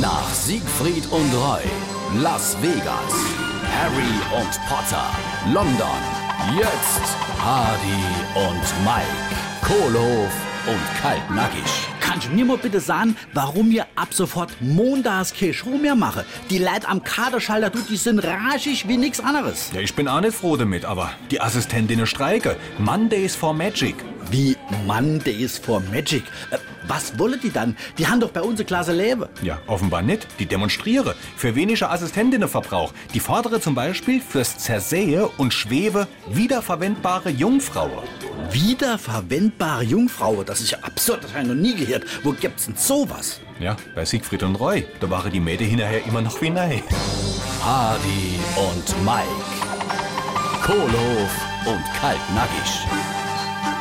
Nach Siegfried und Roy, Las Vegas, Harry und Potter, London, jetzt Hardy und Mike, Kohlhof und Kaltnackig. Kannst du mir mal bitte sagen, warum wir ab sofort montags keine Show mehr machen? Die Leute am Kaderschalter, du, die sind raschig wie nix anderes. Ja, ich bin auch nicht froh damit, aber die Assistentinnen streike. Mondays for Magic. Wie Mondays for Magic. Äh, Was wollen die dann? Die haben doch bei uns eine Klasse Leben. Ja, offenbar nicht. Die demonstriere für weniger Assistentinnenverbrauch. Die fordere zum Beispiel fürs Zersähe und Schwebe wiederverwendbare Jungfrauen. Wiederverwendbare Jungfrau, das ist ja absurd, das habe ich noch nie gehört. Wo gibt's denn sowas? Ja, bei Siegfried und Roy, da waren die Mädchen hinterher immer noch wie nei. Hardy und Mike, Kohlhof und Kaltnackig.